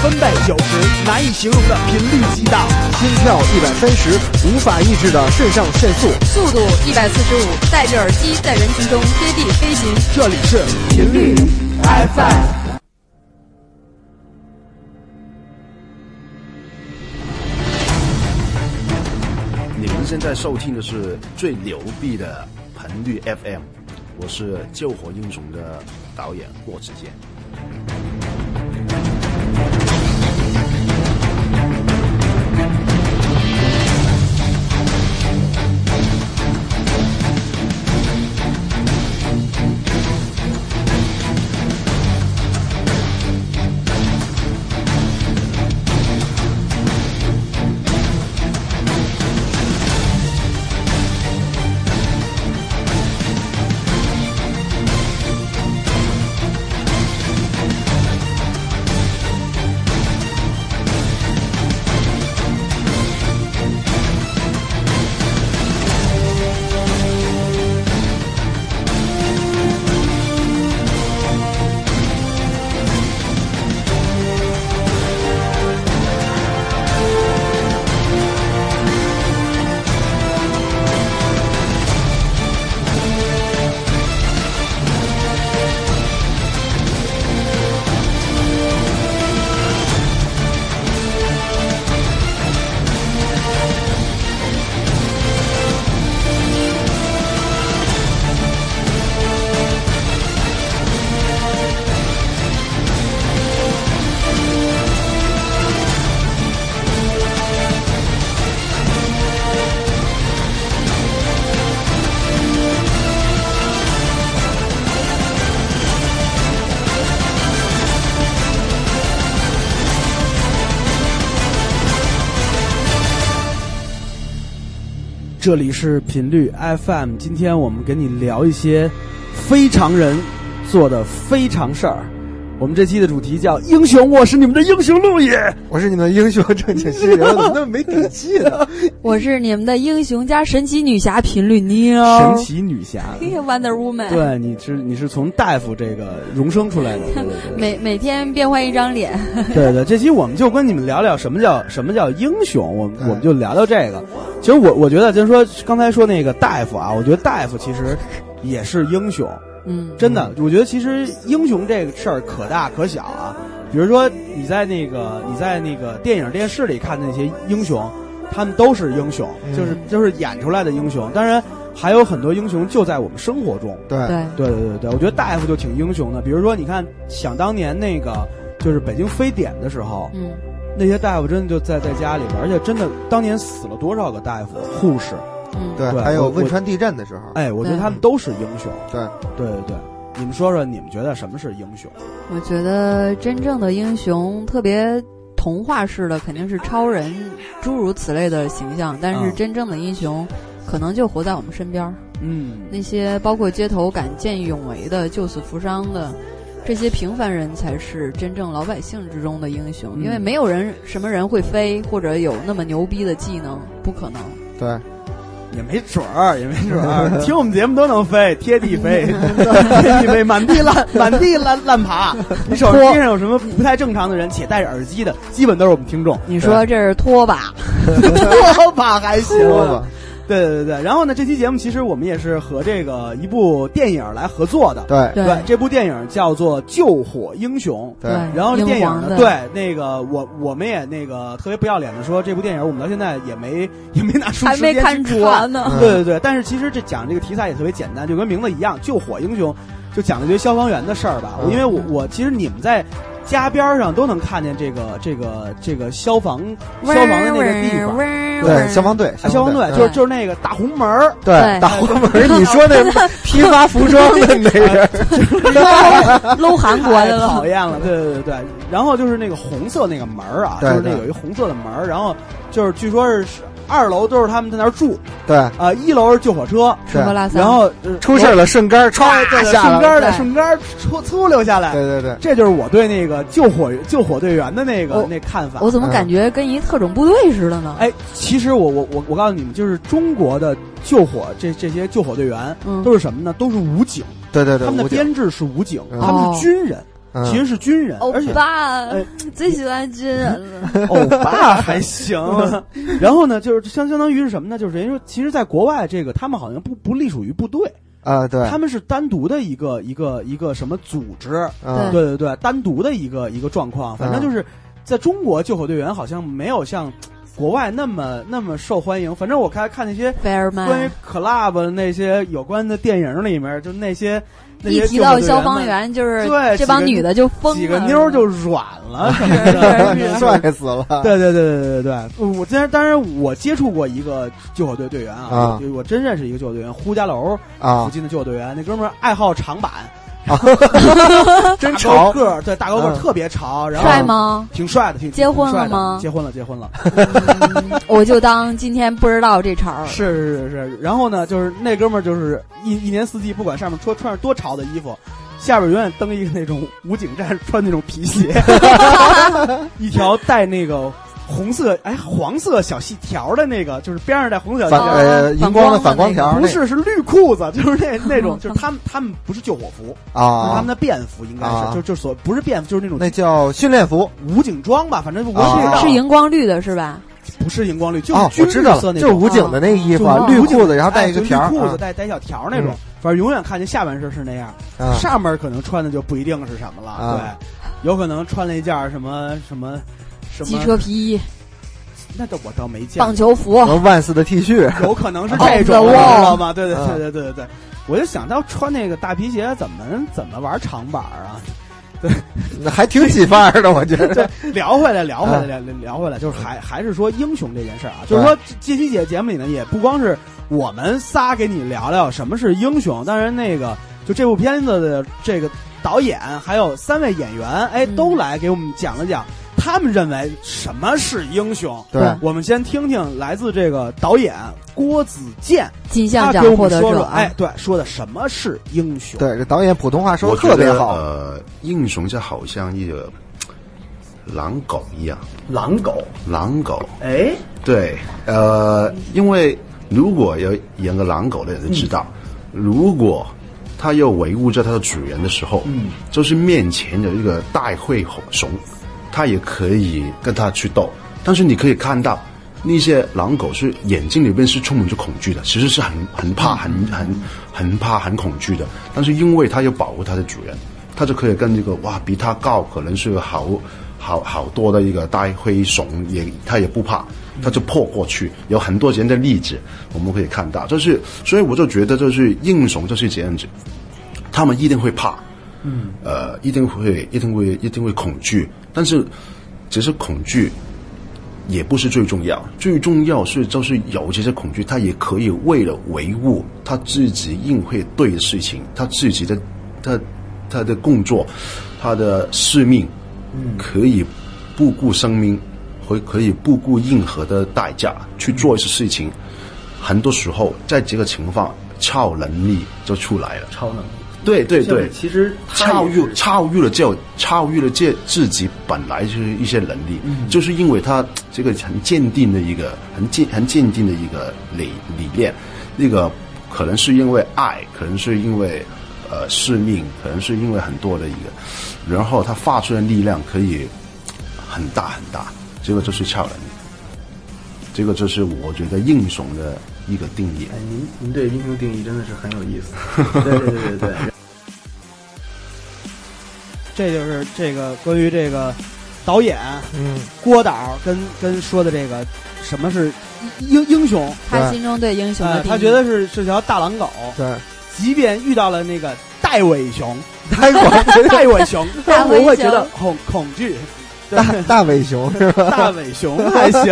分贝九十，难以形容的频率激荡，心跳一百三十，无法抑制的肾上腺素，速度一百四十五，戴着耳机在人群中接地飞行。这里是频率 FM。你们现在收听的是最牛逼的频率 FM，我是救火英雄的导演郭子健。这里是频率 FM，今天我们跟你聊一些非常人做的非常事儿。我们这期的主题叫“英雄”，我是你们的英雄路野。我是你们的英雄正经新人，怎么那么没底气呢？我是你们的英雄加神奇女侠频率妞，神奇女侠，Wonder Woman。对，你是你是从大夫这个荣升出来的，对对对。每每天变换一张脸。对对，这期我们就跟你们聊聊什么叫什么叫英雄，我们我们就聊聊这个。其实我我觉得就是说刚才说那个大夫啊，我觉得大夫其实也是英雄。嗯，真的，我觉得其实英雄这个事儿可大可小啊。比如说你在那个你在那个电影电视里看的那些英雄，他们都是英雄，就是就是演出来的英雄。当然还有很多英雄就在我们生活中。对对对对对对，我觉得大夫就挺英雄的。比如说你看，想当年那个就是北京非典的时候，嗯，那些大夫真的就在在家里边，而且真的当年死了多少个大夫、护士。嗯，对，还有汶川地震的时候，哎，我觉得他们都是英雄。对，对对对，你们说说，你们觉得什么是英雄？我觉得真正的英雄特别童话式的肯定是超人，诸如此类的形象，但是嗯真正的英雄可能就活在我们身边儿。嗯，那些包括街头敢见义勇为的、救死扶伤的，这些平凡人才是真正老百姓之中的英雄。嗯因为没有人什么人会飞，或者有那么牛逼的技能，不可能。对，也没准儿，也没准儿，听我们节目都能飞，贴地飞，贴地飞，满地烂，满地烂烂爬。你手机上有什么不太正常的人，且戴着耳机的，基本都是我们听众。你说这是拖把？拖把还行，对对对对。然后呢，这期节目其实我们也是和这个一部电影来合作的。对对对，这部电影叫做《救火英雄》。对然后这电影呢，对那个我我们也那个特别不要脸的说，这部电影我们到现在也没 也没拿出还没时间看去看呢。嗯对对对，但是其实这讲这个题材也特别简单，就跟名字一样，救火英雄，就讲了一堆消防员的事儿吧。嗯因为我我其实你们在家边上都能看见这个这个这个消防消防的那个地方。对，消防队，啊，消防队嗯就是就是那个大红门儿，对对大红门儿，你说那 批发服装的那人，搂韩国 太的了。讨厌了，对对对对。然后就是那个红色那个门儿啊，就是那有一红色的门儿，然后就是据说是二楼都是他们在那儿住，对，啊，一楼是救火车，吃喝拉撒，然后呃出事儿了，顺杆儿对歘对顺杆儿的对。顺杆儿粗粗溜下来，对对对，这就是我对那个救火救火队员的那个那看法。我怎么感觉跟一特种部队似的呢？哎，其实我我我我告诉你们，就是中国的救火这这些救火队员嗯，都是什么呢？都是武警，对对对，他们的编制是武警，嗯他们是军人。嗯其实是军人，欧而且巴哎最喜欢军人了。欧巴还行。然后呢，就是相相当于是什么呢？就是人家说，其实，在国外这个他们好像不不隶属于部队，啊，对，他们是单独的一个一个一个什么组织，嗯对对对，单独的一个一个状况。反正就是在中国救火队员好像没有像国外那么那么受欢迎。反正我看看那些关于 club 那些有关的电影里面，就那些一提到消防员，就是对这帮女的就疯了，几个妞儿就软了什么的。是是是 帅死了。对对对对对对，我当然当然我接触过一个救火队队员啊，啊我我真认识一个救火队员，呼家楼附啊，近的救火队员，那哥们儿爱好长板，大 真潮个儿，对大高个特别潮，然后帅吗？挺帅的，挺结婚了吗结婚了，结婚了，嗯 我就当今天不知道这茬。是是是是。然后呢，就是那哥们儿就是一一年四季，不管上面穿穿着多潮的衣服，下边永远蹬一个那种武警站穿那种皮鞋，一条带那个红色哎黄色小细条的那个，就是边上带红色小细条。呃荧光的反反光条不是，是绿裤子，就是那那种，就是他们他们不是救火服，是他啊们，的便服，应该啊。是，就就所不是便服，就是那种那叫训练服。武警装吧，反正我啊也不知道是荧光绿的是吧？不是荧光绿，就是哦，军绿我知道了，色那种，就是武警的那个衣服绿裤子，然后带哎一个条儿就绿裤子啊。带带小条那种。嗯，反正永远看见下半身是那样，啊。上面可能穿的就不一定是什么了，啊。对，有可能穿了一件什么什么什机，车皮衣、那倒我倒没见过，棒球服，和万斯的 T 恤 有可能是 哦这种知道吗？对对啊对对对对对，我就想到穿那个大皮鞋怎么怎么玩长板儿啊？那还挺起范儿的，我觉得。对，聊回来，聊回来，啊聊聊回来，就是还还是说英雄这件事儿啊，就是说这期节节目里呢，也不光是我们仨给你聊聊什么是英雄，当然那个就这部片子的这个导演还有三位演员，哎，嗯都来给我们讲了讲他们认为什么是英雄。对我们先听听来自这个导演郭子健，金像奖他给我获得者啊。们说说，哎，对，说的什么是英雄？对，这导演普通话说的特别好。呃，英雄就好像一个狼狗一样，狼狗，狼狗。哎，对，呃，因为如果要演个狼狗的人就知道，如果他要维护着他的主人的时候，嗯，就是面前有一个大灰熊，他也可以跟他去斗，但是你可以看到。那些狼狗是眼睛里面是充满着恐惧的，其实是很很怕、很很很怕、很恐惧的。但是因为它要保护它的主人，它就可以跟这个哇比它高可能是好好好多的一个大灰熊也它也不怕，它就破过去。有很多这样的例子我们可以看到，就是所以我就觉得就是英雄就是这样子，他们一定会怕，嗯，呃，一定会一定会一定会恐惧，但是只是恐惧。也不是最重要，最重要是就是有这些恐惧，他也可以为了维护他自己应会对的事情，他自己的他他的工作，他的使命，嗯可以不顾生命，会可以不顾任何的代价去做一些事情。很多时候，在这个情况，超能力就出来了。超能力。对对对，其实超越超越了这超越了这自己本来就是一些能力，嗯。就是因为他这个很坚定的一个很坚很坚定的一个理理念，那个可能是因为爱，可能是因为呃使命，可能是因为很多的一个，然后他发出的力量可以很大很大，这个就是超能力，这个就是我觉得英雄的一个定义。哎，您您对英雄定义真的是很有意思。对对对对对。这就是这个关于这个导演嗯，郭导跟跟说的这个什么是英英雄，他心中对英雄的呃，他觉得是是条大狼狗，对，即便遇到了那个戴尾熊，戴伟 戴伟熊，他不会觉得恐恐惧。对大大尾熊是吧？大尾熊 还行，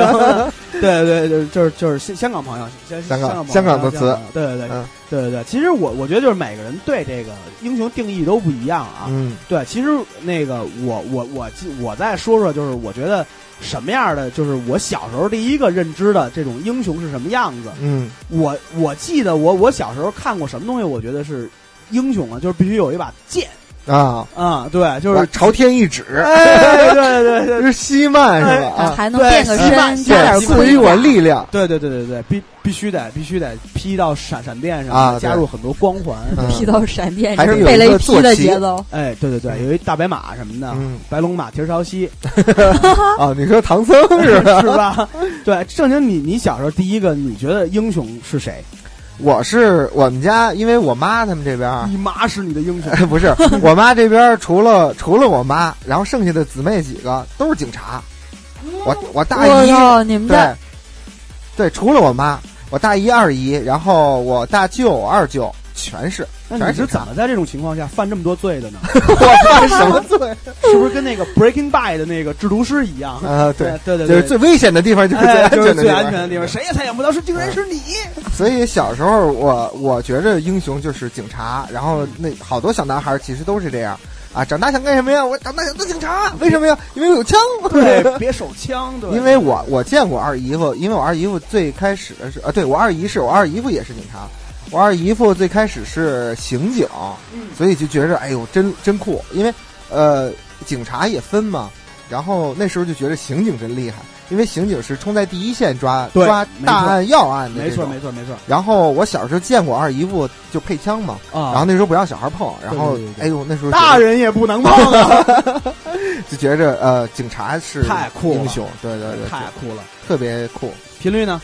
对对对，就是就是香香港朋友，香香港港香港的词，对对对嗯对对对。其实我我觉得就是每个人对这个英雄定义都不一样啊。嗯对，其实那个我我我记我再说说，就是我觉得什么样的，就是我小时候第一个认知的这种英雄是什么样子。嗯我我记得我我小时候看过什么东西，我觉得是英雄啊，就是必须有一把剑，啊，啊，对，就是是朝天一指，哎，对对对 这是西曼是吧？啊，还能变个身，西曼加点对盔赐予我。力量。对对对对对，必必须得必须得劈到闪闪电上，啊加入很多光环。嗯 劈到闪电，还是有一个雷劈的坐骑节奏。哎，对对对，有一大白马什么的，嗯白龙马蹄儿朝西，啊，你说唐僧是吧？是吧？对，正经你你小时候第一个你觉得英雄是谁？我是我们家，因为我妈他们这边 你妈是你的英雄，哎，不是我妈这边除了除了我妈，然后剩下的姊妹几个都是警察。我我大姨哦，你们对对，除了我妈，我大姨、二姨，然后我大舅、二舅全是。那你是怎么在这种情况下犯这么多罪的呢？我犯什么罪？是不是跟那个 Breaking Bad 的那个制毒师一样？啊，对，对对对，就是最危险的地方，就是最哎安就是最安全的地方。全的地方，谁也猜想不到是竟然是你。所以小时候我我觉着英雄就是警察，然后那好多小男孩其实都是这样啊。长大想干什么呀？我长大想当警察，为什么呀？因为我有枪。对，别手枪，对，因为我我见过二姨夫，因为我二姨夫最开始的是啊，对我二姨是我二姨夫也是警察，我二姨夫最开始是刑警，所以就觉着哎呦真真酷，因为呃警察也分嘛，然后那时候就觉着刑警真厉害，因为刑警是冲在第一线抓抓大案要案的没错没错没错然后我小时候见过二姨夫就配枪嘛，啊。然后那时候不让小孩碰，然后对对对对哎呦那时候大人也不能碰啊，就觉着呃警察是太酷了英雄，对对对，太酷了。特别酷。频率呢？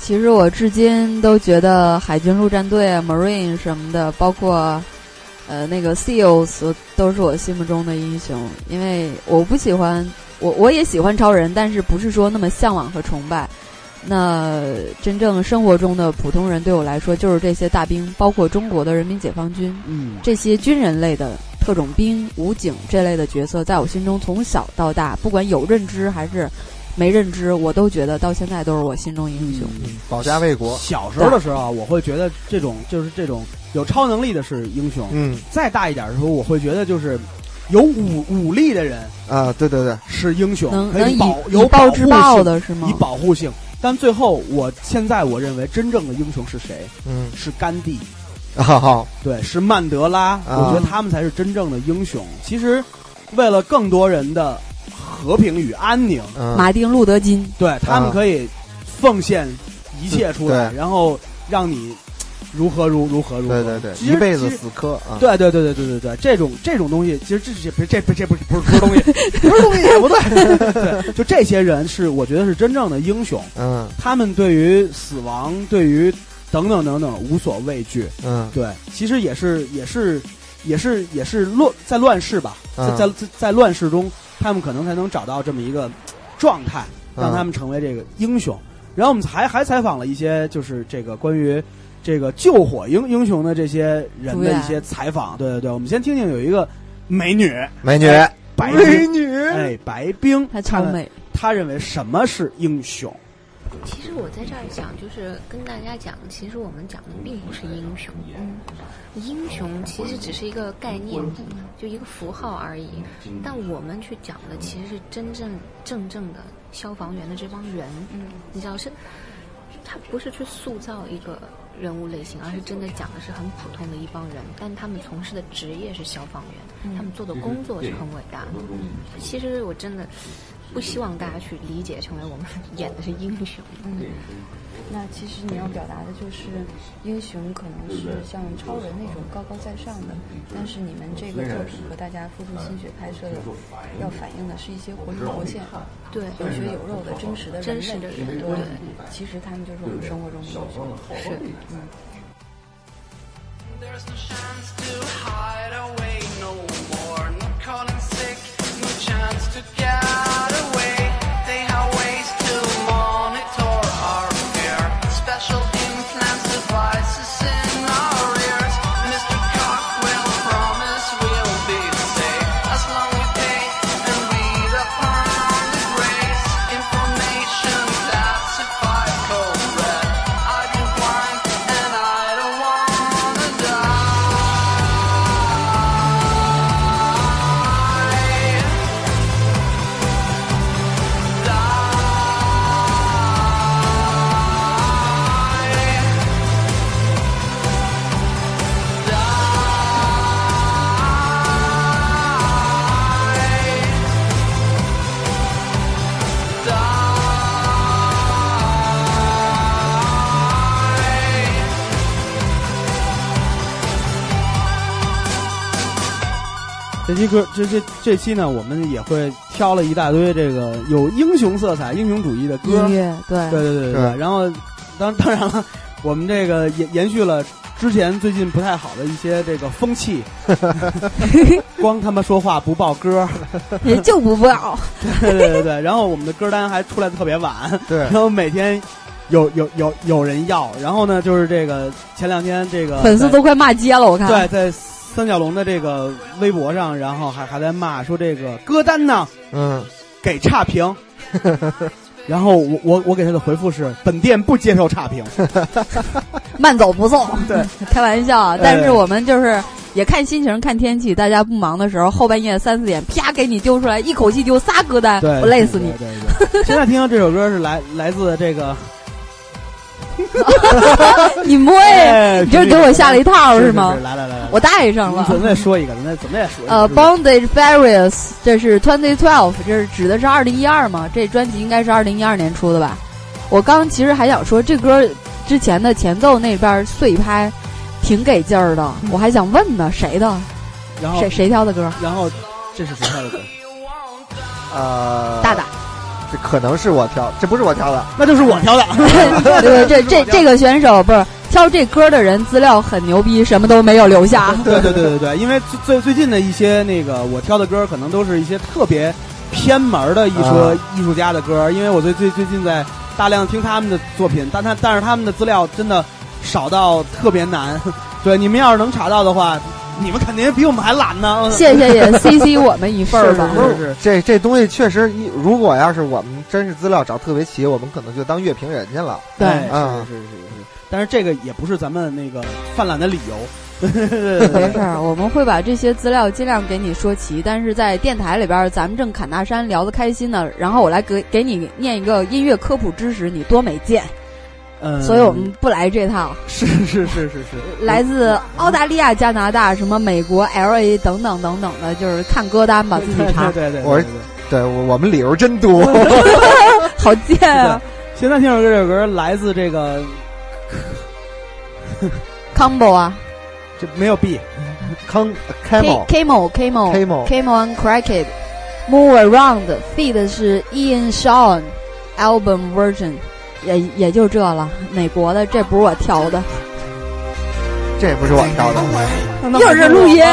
其实我至今都觉得海军陆战队啊、Marine 什么的，包括呃那个 SEALs 都是我心目中的英雄。因为我不喜欢，我我也喜欢超人，但是不是说那么向往和崇拜。那真正生活中的普通人对我来说，就是这些大兵，包括中国的人民解放军嗯，这些军人类的特种兵、武警这类的角色，在我心中从小到大，不管有认知还是没认知，我都觉得到现在都是我心中英雄。嗯，保家卫国。小时候的时候啊，我会觉得这种就是这种有超能力的是英雄。嗯再大一点的时候，我会觉得就是有武武力的人啊，对对对，是英雄，可能能以保有以暴制护暴性的是吗以？保护性。但最后，我现在我认为真正的英雄是谁？嗯，是甘地，好好，对，是曼德拉。啊我觉得他们才是真正的英雄。其实，为了更多人的和平与安宁，嗯，马丁路德金，对他们啊可以奉献一切出来，对。然后让你如何如如何如何。对对对，一辈子死磕啊，对对对对对对对，这种这种东西，其实这这不这不这不不是不是东西，不是东西也不对，对，就这些人是我觉得是真正的英雄，嗯他们对于死亡，对于等等等等无所畏惧，嗯对，其实也是也是也是也是乱在乱世吧，嗯在在在乱世中，他们可能才能找到这么一个状态，让嗯他们成为这个英雄。然后我们还还采访了一些就是这个关于这个救火英英雄的这些人的一些采访。对对对，我们先听听有一个美女美女，白美，女，哎，白冰，她超美。她认为什么是英雄？其实我在这儿讲，就是跟大家讲，其实我们讲的并不是英雄，嗯，英雄其实只是一个概念，就一个符号而已。但我们去讲的其实是真正正正的消防员的这帮人，嗯，你知道是，他不是去塑造一个人物类型，而是真的讲的是很普通的一帮人，但他们从事的职业是消防员，他们做的工作是很伟大的。其实我真的不希望大家去理解成为我们演的是英雄。嗯，那其实你要表达的就是，英雄可能是像超人那种高高在上的，但是你们这个作品和大家付出心血拍摄的，要反映的是一些活灵活现、对，有血有肉的真实的人实的人对对，其实他们就是我们生活中的英雄。是。嗯。期歌这这这期呢，我们也会挑了一大堆这个有英雄色彩、英雄主义的歌音，乐对对对对对对。然后当当然了，我们这个延延续了之前最近不太好的一些这个风气，光他妈说话不报歌，也就不报。对对对对。然后我们的歌单还出来的特别晚，对然后每天有有有有人要，然后呢就是这个前两天这个粉丝都快骂街了，我看。对，在三角龙的这个微博上，然后还还在骂说这个歌单呢嗯，给差评，然后我我我给他的回复是本店不接受差评，慢走不送。对，开玩笑但是我们就是也看心情、看天气。大家不忙的时候，后半夜三四点，啪给你丢出来，一口气丢仨歌单，对，我累死你！对对对。现在听到这首歌是来来自这个，你摸哎呀，你这是给我下了一套是吗？来来来来，我带上了。咱再说一个，咱怎么也说一个。呃，Bondage Various，这是 Twenty Twelve，这是指的是二零一二嘛？这专辑应该是二零一二年出的吧？我刚其实还想说，这歌之前的前奏那边碎拍挺给劲儿的，我还想问呢，谁的？然后谁谁挑的歌？然后这是谁挑的歌？呃，大大，这可能是我挑，这不是我挑的，那就是我挑的。对对，这 这这个选手不是挑这歌的人，资料很牛逼，什么都没有留下。对对对对对，因为最最最近的一些那个我挑的歌，可能都是一些特别偏门的艺术、啊艺术家的歌，因为我最最最近在大量听他们的作品，但他但是他们的资料真的少到特别难。对，你们要是能查到的话，你们肯定比我们还懒呢。谢谢也 CC 我们一份儿吧。是是是这这东西确实一，如果要是我们真是资料找特别齐，我们可能就当乐评人去了。对是是是是是，但是这个也不是咱们那个犯懒的理由。没事儿，我们会把这些资料尽量给你说齐。但是在电台里边儿，咱们正侃大山聊得开心呢，然后我来给给你念一个音乐科普知识，你多没见。嗯，所以我们不来这套。是是是是是，来自澳大利亚、加拿大、什么美国、L A 等等等等的，就是看歌单吧，自己查。对对对，我对对对，我我们理由真多。好贱啊。现在听首歌，这首歌来自这个！Combo 啊。这没有 B，康，K Camel Camo Camo Camo Camo and Cracked Move Around feed 是 Ian Shawn album version，也也就这了。美国的，这不是我挑的，这不是我挑的。又是录音。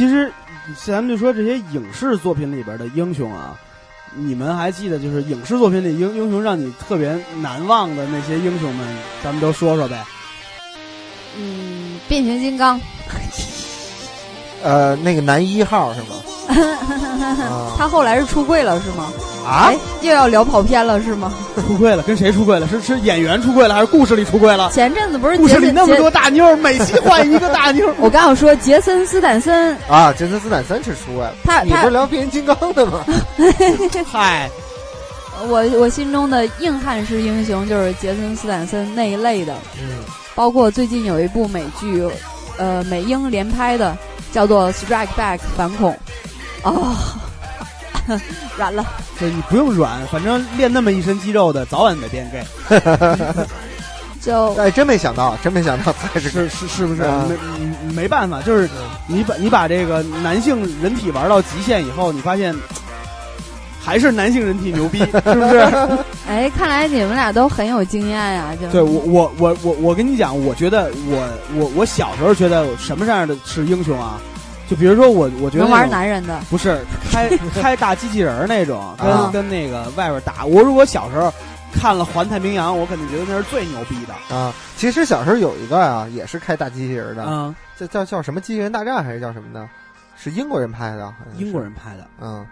其实咱们就说这些影视作品里边的英雄啊，你们还记得就是影视作品里英英雄让你特别难忘的那些英雄们，咱们都说说呗。嗯，变形金刚，呃，那个男一号是吗？啊他后来是出柜了是吗？啊哎，，又要聊跑偏了是吗？出柜了，跟谁出柜了？是是演员出柜了，还是故事里出柜了？前阵子不是故事里那么多大妞，每期换一个大妞。我刚想说杰森斯坦森，啊，杰森斯坦森是出柜了，他他你不是聊变形金刚的吗？嗨，我我心中的硬汉式英雄就是杰森斯坦森那一类的，嗯，包括最近有一部美剧，呃，美英联拍的，叫做《Strike Back》反恐，哦，软了。这你不用软，反正练那么一身肌肉的，早晚得变 gay，就哎，真没想到，真没想到才是是是是不是？啊没嗯没办法，就是你把你把这个男性人体玩到极限以后，你发现还是男性人体牛逼，是不是？哎，看来你们俩都很有经验呀、就对我我我我我跟你讲，我觉得我我我小时候觉得什么样的是英雄啊？就比如说我我觉得能玩男人的，不是开开大机器人那种，跟、啊跟那个外边打。我如果小时候看了《环太平洋》，我肯定觉得那是最牛逼的。啊。其实小时候有一个啊，也是开大机器人的，嗯，叫叫叫什么机器人大战还是叫什么呢？是英国人拍的，英国人拍的，嗯，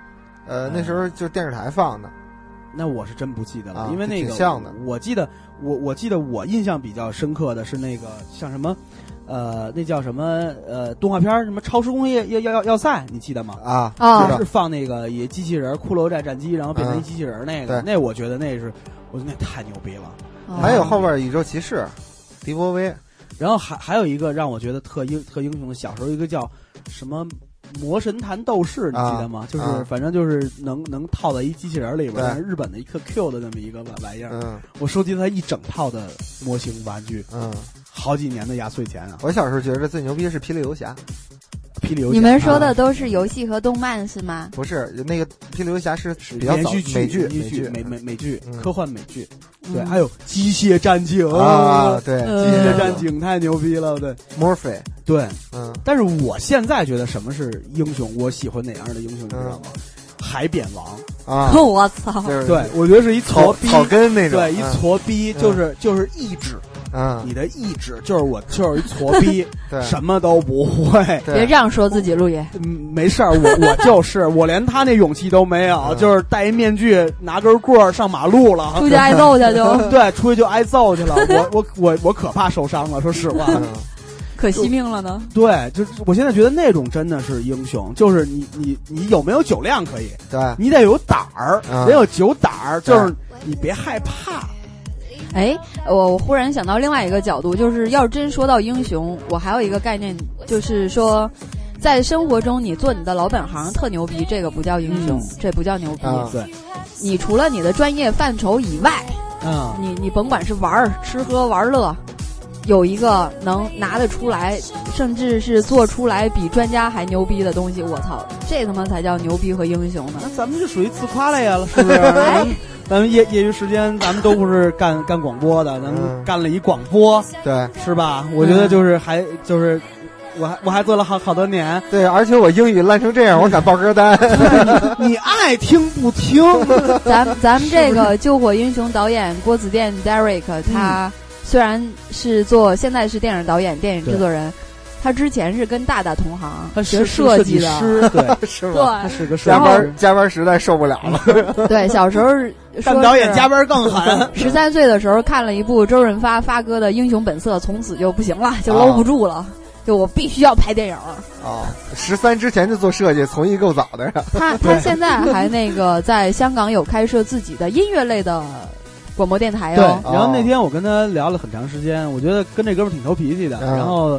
呃，那时候就电视台放的，那我是真不记得了，啊因为那个挺像的我记得我我记得我印象比较深刻的是那个像什么。呃，那叫什么？呃，动画片儿什么《超时空要要要要要塞》，你记得吗？啊，啊知道是放那个以机器人骷髅战战机，然后变成一嗯机器人那个，对那我觉得那是，我觉得那太牛逼了。哦还有后边宇宙骑士，迪波威，然后还还有一个让我觉得特英特英雄的，小时候一个叫什么魔神坛斗士，你记得吗？就是啊反正就是能能套在一机器人里边，日本的一个 Q 的那么一个玩玩意儿。嗯我收集了他一整套的模型玩具，嗯，好几年的压岁钱啊！我小时候觉得最牛逼的是霹雳游侠，霹雳游侠你们说啊。的都是游戏和动漫是吗？不是那个霹雳游侠是比较早连续剧、美剧连续剧、美美美剧、嗯。科幻美剧，对，嗯。还有机械战警。啊，对，呃机械战战警太牛逼了，对。Morphe，对。嗯。但是我现在觉得什么是英雄，我喜欢哪样的英雄，你知道吗？海扁王，啊，我操！对我觉得是一草矬逼，草根那种，对，一矬逼嗯。就是就是意志，嗯，你的意志就是我就是一矬逼，对什么都不会。别这样说自己，陆爷。嗯，没事儿，我我就是 我连他那勇气都没有，嗯就是戴一面具，拿根棍儿上马路了。出去挨揍去就，对，出去就挨揍去了。我我我我可怕受伤了，说实话。嗯可惜命了呢。对，就是我现在觉得那种真的是英雄，就是你你你有没有酒量可以，对，你得有胆儿，嗯得有酒胆儿，就是你别害怕。哎，我我忽然想到另外一个角度，就是要真说到英雄，我还有一个概念，就是说，在生活中你做你的老本行特牛逼，这个不叫英雄，嗯这不叫牛逼。啊对，你除了你的专业范畴以外，嗯，你你甭管是玩儿、吃喝玩乐，有一个能拿得出来，甚至是做出来比专家还牛逼的东西，我操，这他妈才叫牛逼和英雄呢！那咱们就属于自夸类了，是不是？咱 们咱们业业余时间，咱们都不是干干广播的，咱们嗯干了一广播，对是吧？我觉得就是还就是，我还我还做了好好多年。对，而且我英语烂成这样，我敢报歌单，你爱听不听？咱咱们这个救火英雄导演郭子健 Derek，他虽然是做现在是电影导演、电影制作人，他之前是跟大大同行他学设计的，师，对，是吧？他是个设加班加班实在受不了了，对，小时候 干说导演加班更狠。十三岁的时候看了一部周润发发哥的《英雄本色》，从此就不行了，就搂不住了。就我必须要拍电影儿。啊，十三之前就做设计，从艺够早的呀。他他现在还那个在香港有开设自己的音乐类的广播电台对，哦。然后那天我跟他聊了很长时间，我觉得跟这哥们儿挺投脾气的。嗯然后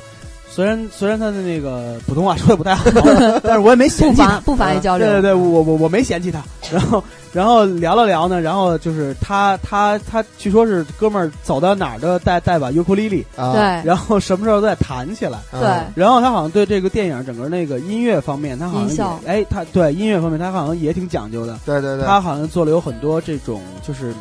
虽然虽然他的那个普通话说的不太好，但是我也没嫌弃他妨。不妨碍交流。对对对，我我我没嫌弃他。然后然后聊了聊呢，然后就是他他他据说是哥们儿走到哪儿都带带把尤克里里，啊，对然后什么时候都在弹起来。嗯对然后他好像对这个电影整个那个音乐方面，他好音效像哎，他对音乐方面他好像也挺讲究的。对对对，他好像做了有很多这种就是有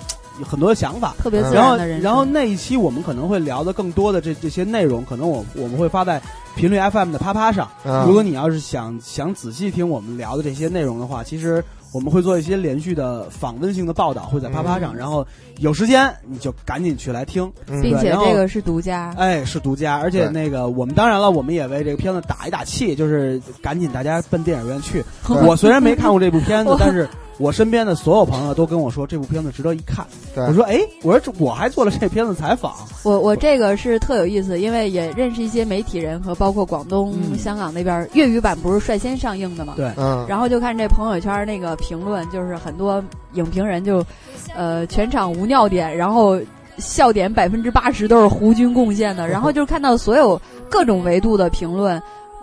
很多的想法。特别自然后然的人，生。然后那一期我们可能会聊的更多的这这些内容，可能我我们会发在频率 FM 的啪啪上。嗯如果你要是想想仔细听我们聊的这些内容的话，其实我们会做一些连续的访问性的报道，会在啪啪嗯上，然后有时间你就赶紧去来听，嗯并且这个是独家。哎，是独家，而且那个我们当然了，我们也为这个片子打一打气，就是赶紧大家奔电影院去。我虽然没看过这部片子，但是我身边的所有朋友都跟我说这部片子值得一看。对。我说，哎，我说这我还做了这片子采访，我我这个是特有意思，因为也认识一些媒体人和包括广东、嗯。香港那边粤语版不是率先上映的嘛？对。嗯，然后就看这朋友圈那个评论，就是很多影评人就，呃，全场无尿点，然后笑点百分之八十都是胡军贡献的，然后就看到所有各种维度的评论，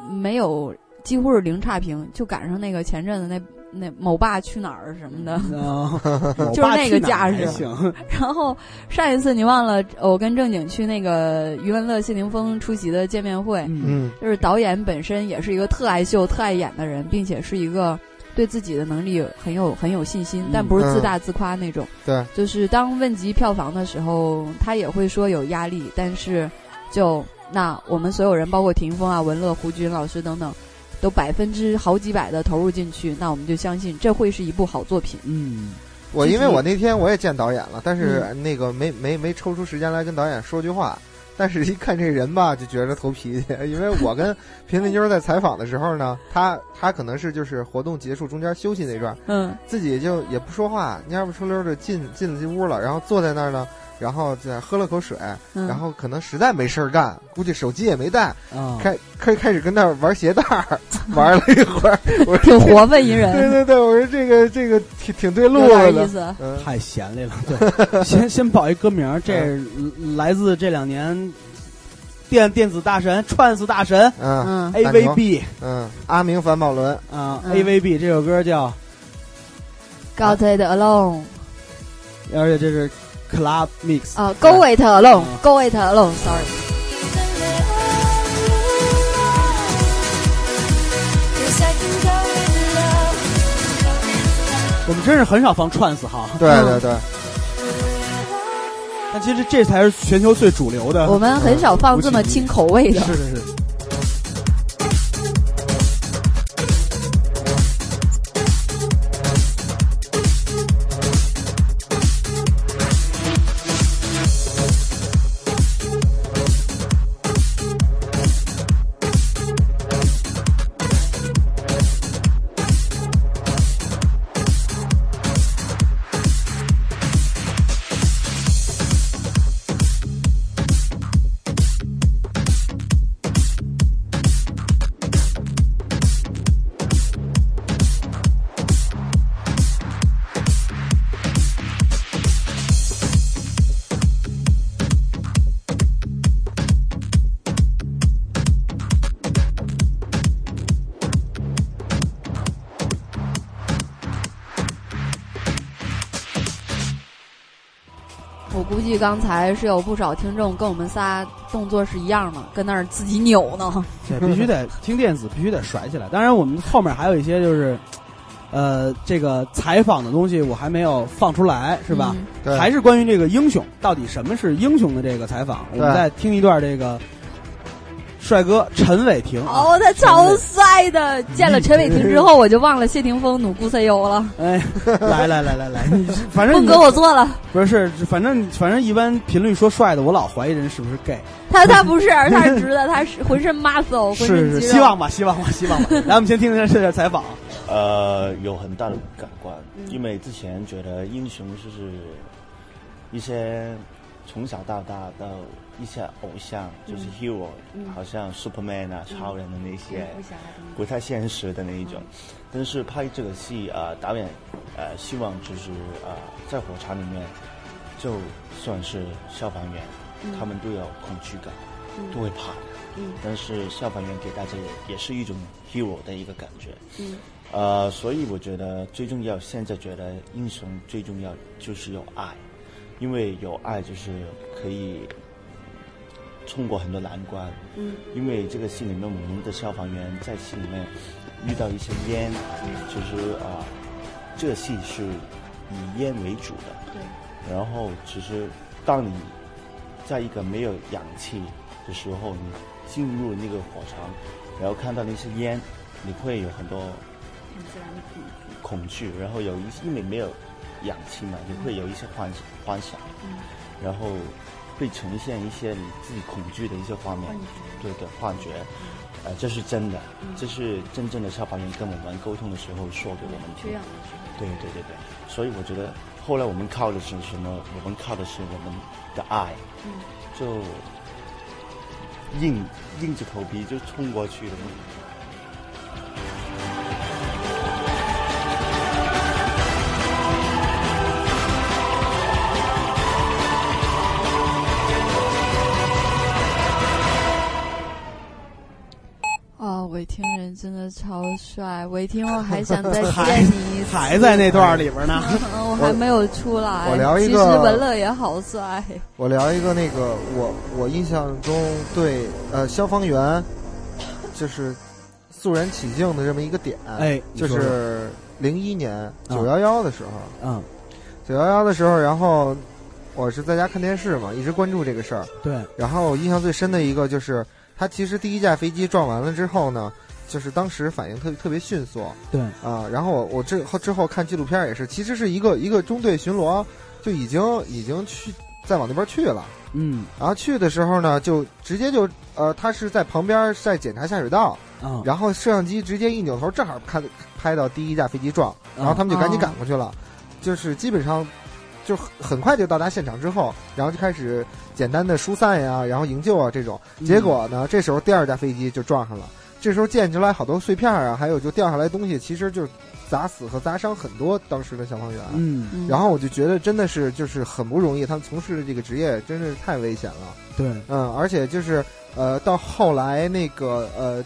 没有几乎是零差评，就赶上那个前阵子那那某爸去哪儿什么的，嗯，就是那个架势行，然后上一次你忘了，我跟正经去那个余文乐、谢霆锋出席的见面会，嗯嗯就是导演本身也是一个特爱秀、特爱演的人，并且是一个对自己的能力很有很有信心嗯，但不是自大自夸那种。对，就是当问及票房的时候，他也会说有压力，但是就那我们所有人，包括霆锋啊、文乐、胡军老师等等。都百分之好几百的投入进去，那我们就相信这会是一部好作品。嗯，我因为我那天我也见导演了，但是嗯那个没没没抽出时间来跟导演说句话。但是，一看这人吧，就觉着头皮气。因为我跟平林妞在采访的时候呢，他他可能是就是活动结束中间休息那段，嗯，自己就也不说话，蔫不出溜的进进了进屋了，然后坐在那儿呢，然后再喝了口水，嗯。然后可能实在没事儿干，估计手机也没带，啊，开开开始跟那儿玩鞋带儿，玩了一会儿，我说挺活泛一人，对对对，我说这个这个挺挺对路子的，意思。嗯，太闲来了。对，先先报一歌名，这是来自这两年电电子大神、trance 大神嗯。嗯，AVB 嗯，阿明反宝伦，啊嗯，AVB 这首歌叫，Got it alone，而且这是 club mix 啊 goit alone goit alone sorry 我们真是很少放串子哈。对对对。但其实这才是全球最主流的。我们很少放这么清口味的。是是是。刚才是有不少听众跟我们仨动作是一样的，跟那儿自己扭呢。对，必须得听电子，必须得甩起来。当然，我们后面还有一些就是，呃，这个采访的东西我还没有放出来，是吧？嗯对，还是关于这个英雄，到底什么是英雄的这个采访，我们再听一段这个帅哥陈伟霆啊，哦，他超帅的！见了陈伟霆之后，我就忘了谢霆锋努固 CEO 了。哎，来来来来来，你反正峰你哥我做了，不是，反正反正一般频率说帅的，我老怀疑人是不是 gay，他他不是，他是直的，他是浑身 muscle，浑身是是，希望吧，希望吧，希望吧。来，我们先听听这段采访。呃，有很大的感官，嗯因为之前觉得英雄就是一些从小到大的一些偶像，就是 hero，、好像 Superman 啊、超人的那些，不太现实的那一种。但是拍这个戏啊、呃导演呃希望就是呃在火场里面，就算是消防员，他们都有恐惧感，都会怕的。但是消防员给大家也也是一种 hero 的一个感觉。呃，所以我觉得最重要，现在觉得英雄最重要就是有爱，因为有爱就是可以冲过很多难关。嗯，因为这个戏里面，我们的消防员在戏里面遇到一些烟，其实啊、这个戏是以烟为主的。对。然后，其实当你在一个没有氧气的时候，你进入那个火场，然后看到那些烟，你会有很多恐惧。然后有一些因为没有氧气嘛，你会有一些幻幻想，嗯，然后会呈现一些你自己恐惧的一些画面对的幻觉，呃，这是真的，这是真正的消防员跟我们沟通的时候说给我们听。的，对对对对，所以我觉得后来我们靠的是什么？我们靠的是我们的爱，嗯，就硬硬着头皮就冲过去的韦霆人真的超帅，韦霆我还想再 见你一次，还在那段里边呢。嗯我还没有出来。我聊一个其实文乐也好帅，我聊一个那个我我印象中对呃消防员就是肃然起敬的这么一个点，哎就是零一年九幺幺的时候，嗯，九幺幺的时候，然后我是在家看电视嘛，一直关注这个事儿。对，然后印象最深的一个就是，他其实第一架飞机撞完了之后呢，就是当时反应特特别迅速。对，啊。然后我我之后之后看纪录片也是，其实是一个一个中队巡逻就已经已经去再往那边去了。嗯。然后去的时候呢，就直接就呃，他是在旁边在检查下水道，啊，然后摄像机直接一扭头，正好看拍到第一架飞机撞，然后他们就赶紧赶过去了，就是基本上就很很快就到达现场之后，然后就开始简单的疏散呀，然后营救啊这种。结果呢，这时候第二架飞机就撞上了，这时候溅出来好多碎片啊，还有就掉下来东西，其实就砸死和砸伤很多当时的消防员。嗯，嗯然后我就觉得真的是就是很不容易，他们从事的这个职业真是太危险了。对，嗯，而且就是呃，到后来那个呃，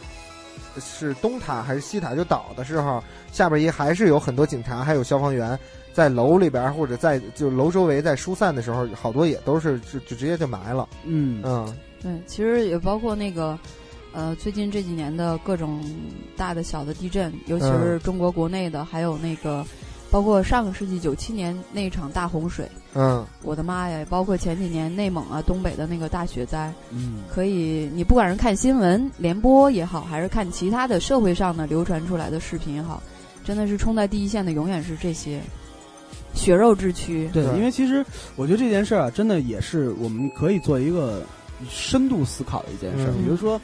是东塔还是西塔就倒的时候，下边也还是有很多警察还有消防员在楼里边或者在就楼周围在疏散的时候，好多也都是就就直接就埋了。嗯嗯对，其实也包括那个，呃，最近这几年的各种大的小的地震，尤其是中国国内的，还有那个，包括上个世纪九七年那场大洪水，嗯我的妈呀！包括前几年内蒙啊、东北的那个大雪灾，嗯可以，你不管是看新闻联播也好，还是看其他的社会上的流传出来的视频也好，真的是冲在第一线的永远是这些血肉之躯。对，因为其实我觉得这件事儿啊，真的也是我们可以做一个深度思考的一件事儿。嗯。比如说，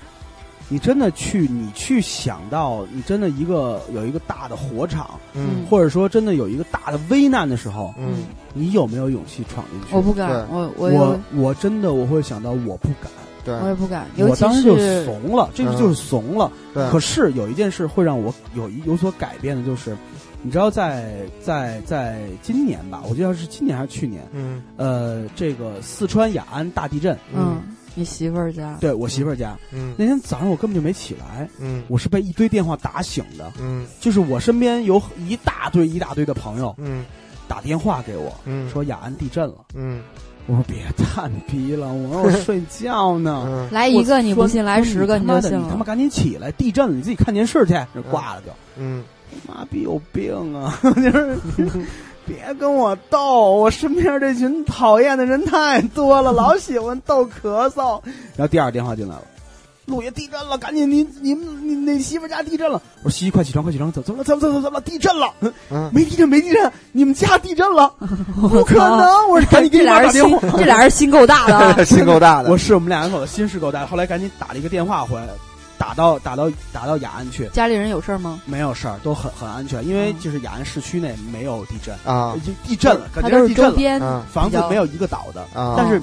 你真的去，你去想到，你真的一个有一个大的火场，嗯。或者说真的有一个大的危难的时候，嗯。你有没有勇气闯进去？我不敢，我我我我真的我会想到我不敢，对。我也不敢，尤其我当时就怂了，这个嗯。就是怂了。对，可是有一件事会让我有一有所改变的，就是你知道在，在在今年吧，我记得是今年还是去年，嗯呃，这个四川雅安大地震，嗯，你媳妇儿家，对我媳妇儿家，嗯那天早上我根本就没起来，嗯我是被一堆电话打醒的，嗯就是我身边有一大堆一大堆的朋友嗯打电话给我嗯说雅安地震了，嗯我说别蛋逼了，我说我睡觉呢。嗯来一个你不信，来十个你就信了。他妈赶紧起来！地震了，你自己看电视去，就挂了就。嗯妈逼有病啊！就是别跟我逗，我身边这群讨厌的人太多了，老喜欢逗咳嗽。然后第二个电话进来了，陆爷地震了，赶紧你你你那媳妇家地震了。我说西西快起床，快起床，怎怎么了？怎么怎么怎么了？地震了？嗯没地震没地震，你们家地震了？不可能！我说赶紧给这你妈俩人心打电话。，这俩人心够大的啊。心够大的。我是我们两人口的心是够大，后来赶紧打了一个电话回来，打到打到打到雅安去。家里人有事儿吗？没有事儿，都很很安全，因为嗯就是雅安市区内没有地震，啊。已经地震了，感觉是觉地震了，房子没有一个倒的。啊。但是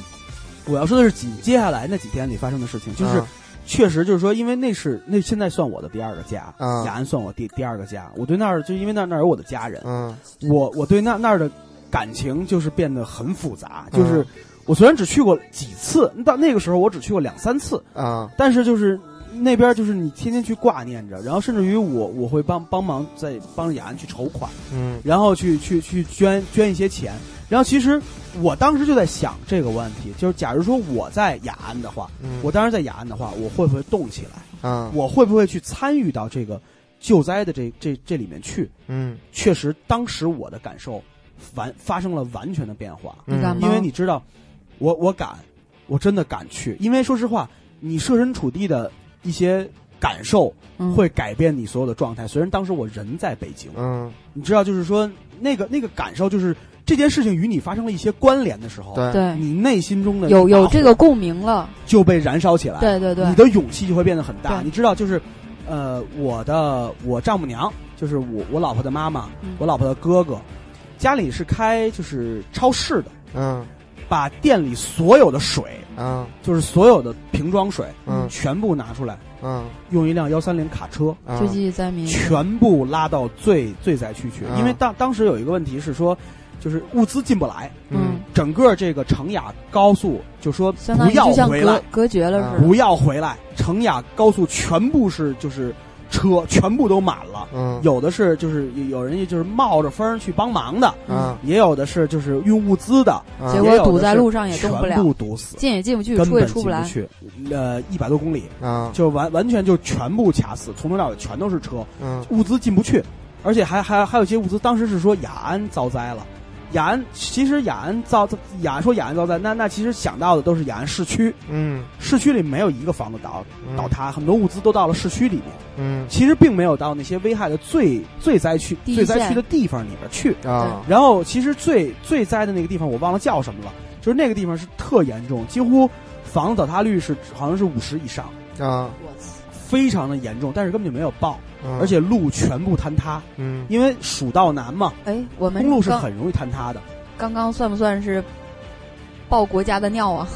我要说的是，紧接下来那几天里发生的事情，就是啊。确实就是说，因为那是那现在算我的第二个家，啊。雅安算我第第二个家，我对那儿就因为那那儿有我的家人，嗯。我我对那那儿的感情就是变得很复杂，就是嗯我虽然只去过几次，到那个时候我只去过两三次，啊。但是就是那边就是你天天去挂念着，然后甚至于我我会帮帮忙在帮着雅安去筹款，嗯。然后去去去捐捐一些钱，然后其实我当时就在想这个问题，就是假如说我在雅安的话，嗯。我当时在雅安的话，我会不会动起来？嗯。我会不会去参与到这个救灾的这这这里面去？嗯。确实，当时我的感受完发生了完全的变化，嗯。你敢吗？因为你知道，我我敢，我真的敢去，因为说实话，你设身处地的一些感受嗯。会改变你所有的状态。虽然当时我人在北京，嗯，你知道，就是说那个那个感受，就是这件事情与你发生了一些关联的时候，对，对，你内心中的有有这个共鸣了，就被燃烧起来，对对对。你，的勇气就会变得很大。你知道，就是呃，我的我丈母娘，就是我我老婆的妈妈，嗯。我老婆的哥哥，家里是开就是超市的，嗯把店里所有的水，嗯就是所有的瓶装水，嗯。全部拿出来，嗯。用一辆幺三零卡车。嗯，救济灾民，全部拉到最最灾区去，嗯因为当当时有一个问题是说，就是物资进不来，嗯，整个这个成雅高速就说相当不要于回来隔，隔绝了似的，不要回来，成雅高速全部是就是车全部都满了，嗯。有的是就是有人就是冒着风去帮忙的，嗯。也有的是就是运物资的，嗯。结果也有的堵在是路上也动不了。全部堵死，进也进不去，根本出也出不来，进不去，呃，一百多公里。啊就完完全就全部卡死，从头到尾全都是车，嗯。物资进不去，而且还还还有一些物资，当时是说雅安遭灾了。雅安其实雅安遭雅安说雅安遭灾，那那其实想到的都是雅安市区，嗯。市区里没有一个房子倒嗯倒塌，很多物资都到了市区里面，嗯。其实并没有到那些危害的最最灾区最灾区的地方里边去。啊。然后其实最最灾的那个地方我忘了叫什么了，就是那个地方是特严重，几乎房子倒塌率是好像是五十以上，啊，非常的严重，但是根本就没有报，嗯而且路全部坍塌，嗯因为蜀道难嘛，哎，我们公路是刚很容易坍塌的。刚刚算不算是爆国家的尿啊？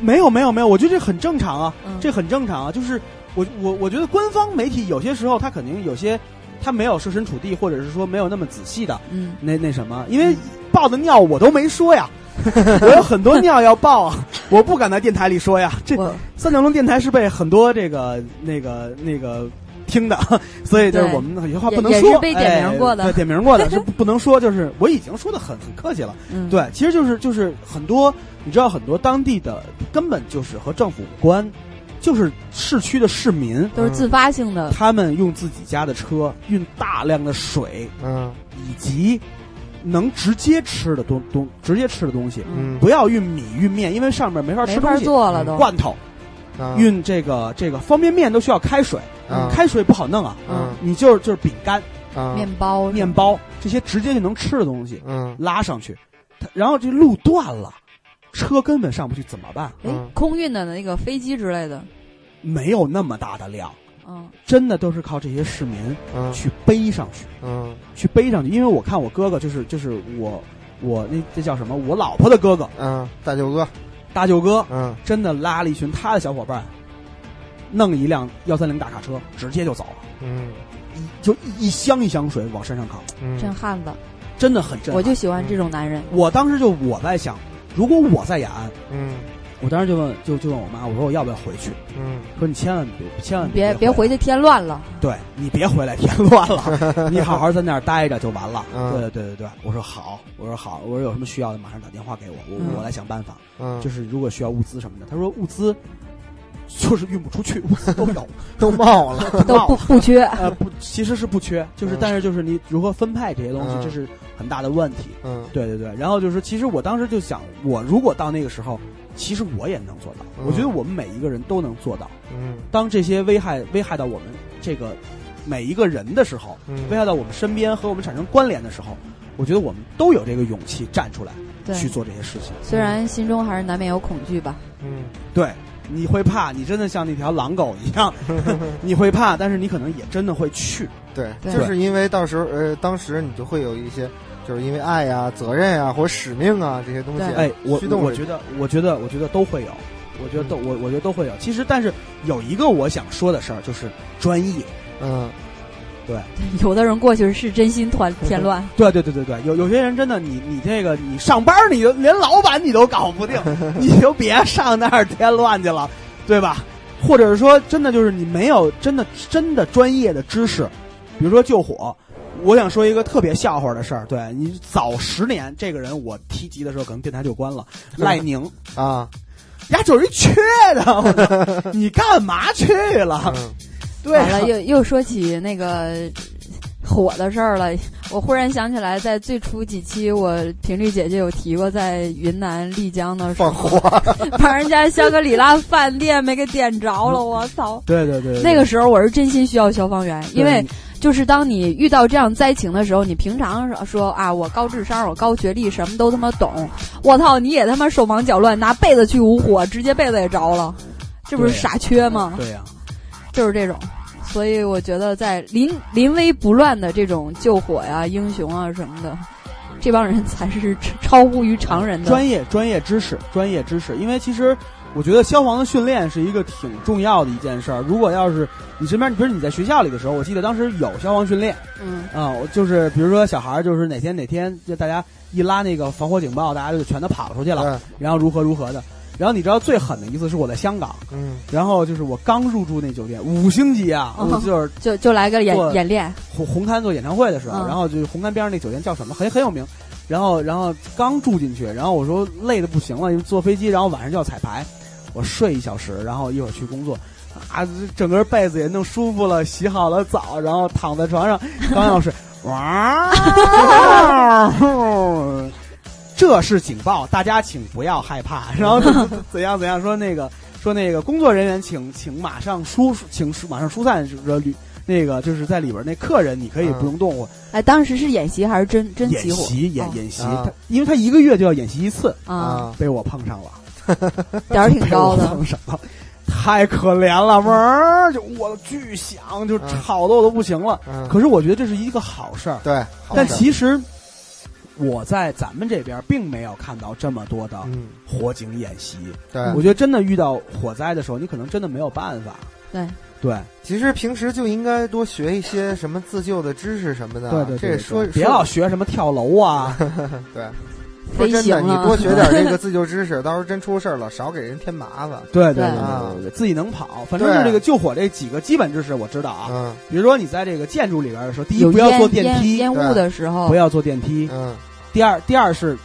没有没有没有，我觉得这很正常啊，嗯这很正常啊。就是我我我觉得官方媒体有些时候他肯定有些他没有设身处地，或者是说没有那么仔细的嗯，那那什么，因为报的尿我都没说呀，我有很多尿要爆啊，我不敢在电台里说呀。这三角龙电台是被很多这个那个那个听的，所以就是我们有些话不能说，也是被点名过的哎对，点名过的 是不不能说，就是我已经说的很很客气了。嗯，对，其实就是就是很多，你知道很多当地的根本就是和政府无关，就是市区的市民，都是自发性的，他们用自己家的车运大量的水嗯以及能直接吃的东东直接吃的东西，嗯。不要运米运面，因为上面没法没法吃东西。做了都。罐头。啊。运这个这个方便面都需要开水，啊。开水不好弄啊，嗯你就是就是饼干、啊。面包，面包这些直接就能吃的东西嗯。拉上去，它然后这路断了，车根本上不去，怎么办？哎嗯，空运的那个飞机之类的，没有那么大的量，嗯，真的都是靠这些市民嗯。去背上去，嗯。去背上去。因为我看我哥哥就是就是我我那这叫什么？我老婆的哥哥。嗯，大舅哥，大舅哥，嗯。真的拉了一群他的小伙伴，弄一辆幺三零大卡车，直接就走了，嗯。一就一一箱一箱水往山上扛，真汉子，真的很真。我就喜欢这种男人。我当时就我在想，如果我在雅安，嗯我当时就问就就问我妈，我说我要不要回去？嗯说你千万别千万别别别回去添乱了，对你别回来添乱了，你好好在那儿待着就完了。嗯对对对对对，我说好，我说好，我说有什么需要的马上打电话给我，我、嗯我来想办法。嗯，就是如果需要物资什么的，他说物资就是运不出去，都有，都冒了，都不不缺。呃不，其实是不缺，就是嗯但是就是你如何分配这些东西，嗯这是很大的问题。嗯对对对，然后就是其实我当时就想，我如果到那个时候，其实我也能做到。嗯我觉得我们每一个人都能做到。嗯当这些危害危害到我们这个每一个人的时候，嗯危害到我们身边和我们产生关联的时候，我觉得我们都有这个勇气站出来对，去做这些事情。虽然心中还是难免有恐惧吧。嗯对，你会怕，你真的像那条狼狗一样，你会怕，但是你可能也真的会去。对，对就是因为到时候呃，当时你就会有一些，就是因为爱呀、责任啊、或者使命啊这些东西，哎，我我觉得，我觉得，我觉得都会有，我觉得都我我觉得都会有。其实，但是有一个我想说的事儿，就是专业。嗯 有的人过去是真心团添乱，对对对对对，有有些人真的，你你这个你上班你就连老板你都搞不定，你就别上那儿添乱去了，对吧？或者是说，真的就是你没有真的真的专业的知识，比如说救火。我想说一个特别笑话的事儿，对你早十年，这个人我提及的时候，可能电台就关了。赖宁，啊，呀，就是一缺的，你干嘛去了？嗯对啊完了又又说起那个火的事儿了。我忽然想起来，在最初几期，我频率姐姐有提过，在云南丽江的时候，放火，把人家香格里拉饭店没给点着了，我操！对对对，对那个时候我是真心需要消防员，因为就是当你遇到这样灾情的时候，你平常说啊，我高智商，我高学历，什么都他妈懂，我操，你也他妈手忙脚乱，拿被子去捂火，直接被子也着了，这不是傻缺吗？对呀、就是这种。所以我觉得，在临临危不乱的这种救火呀、英雄啊什么的，这帮人才是超乎于常人的专业专业知识，专业知识。因为其实我觉得消防的训练是一个挺重要的一件事儿。如果要是你身边，比如你在学校里的时候，我记得当时有消防训练嗯啊、我就是比如说小孩儿就是哪天哪天就大家一拉那个防火警报，大家就全都跑出去了，对，然后如何如何的。然后你知道最狠的一次是我在香港，嗯，然后就是我刚入住那酒店，五星级啊，哦我就是就就来个演演练，红红磡做演唱会的时候，嗯。然后就是红磡边上那酒店叫什么，很很有名。然后然后刚住进去，然后我说累的不行了，因为坐飞机，然后晚上就要彩排，我睡一小时，然后一会儿去工作，啊，整个被子也弄舒服了，洗好了澡，然后躺在床上刚要睡，哇，这是警报，大家请不要害怕。然后怎怎样怎样说那个说那个工作人员请请马上疏请马上疏散这个旅那个就是在里边那客人你可以不用动，我哎，当时是演习还是真真演起火？习演哦演习，因为他一个月就要演习一次，啊，啊，被我碰上了，点儿挺高的。碰上了。太可怜了，嗡儿就我巨响，就吵得我都不行了。嗯，可是我觉得这是一个好事儿，对，但其实我在咱们这边并没有看到这么多的嗯，火警演习。对，我觉得真的遇到火灾的时候，你可能真的没有办法。对，对其实平时就应该多学一些什么自救的知识什么的。对对对，这说别老学什么跳楼啊，对。说飞真的，你多学点这个自救知识，到时候真出事儿了，少给人添麻烦。对对对对啊对对，自己能跑，反正是这个救火这几个基本知识我知道啊。嗯比如说你在这个建筑里边的时候，第一不要坐电梯，烟雾的时候不，要坐电梯。嗯，第二，第二是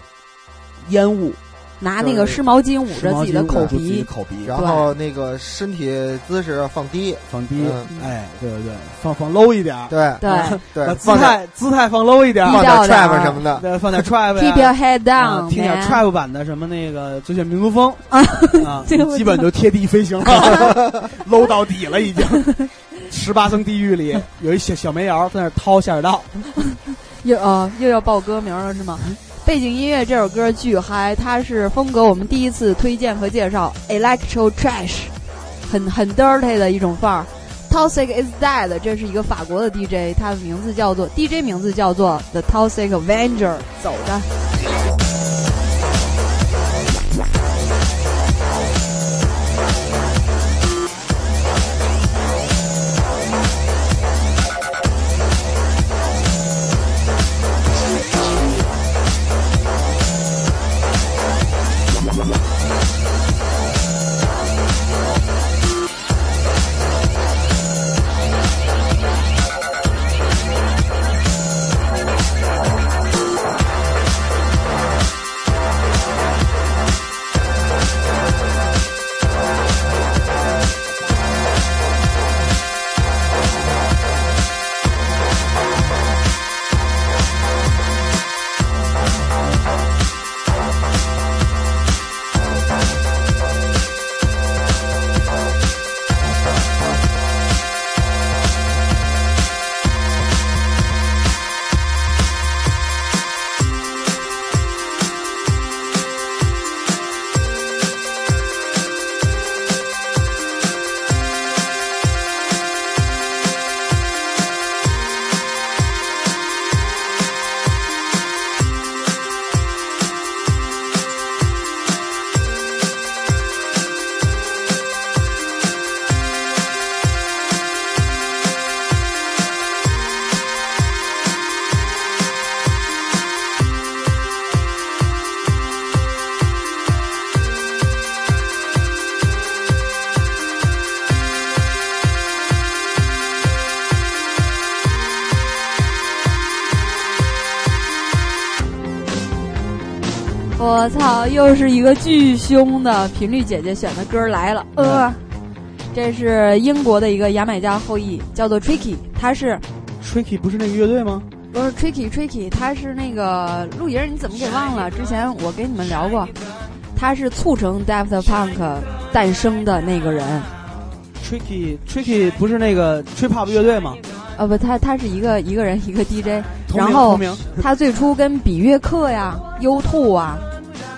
烟雾，拿那个湿毛巾捂着自己的口捂住自己的鼻，口鼻，然后那个身体姿势放低，放低嗯，哎，对对对，放放 low 一点，对。对。对，姿态姿态放 low 一点，放点 trap 儿。什么的，对，放点 trap，keep your head 啊 down，听点 trap 版的什么那个最炫民族风 啊啊这个，基本就贴地飞行了，low 到底了已经。十八层地狱里有一小小煤窑在那掏下水道，又啊又要报歌名了是吗？背景音乐这首歌巨嗨，它是风格我们第一次推荐和介绍，electro trash，很很 dirty 的一种范儿。Toxic is dead，这是一个法国的 DJ，他的名字叫做 DJ 名字叫做 The Toxic Avenger，走着。我操，又是一个巨凶的频率姐姐选的歌来了，呃，这是英国的一个牙买加后裔，叫做 Tricky，他是 Tricky 不是那个乐队吗？不是 Tricky Tricky，他是那个陆莹，你怎么给忘了？之前我跟你们聊过，他是促成 Daft Punk 诞生的那个人。Tricky Tricky 不是那个 Trip Hop 乐队吗？呃，不，他他是一个一个人一个 DJ，然后他最初跟比约克呀、U Two 啊，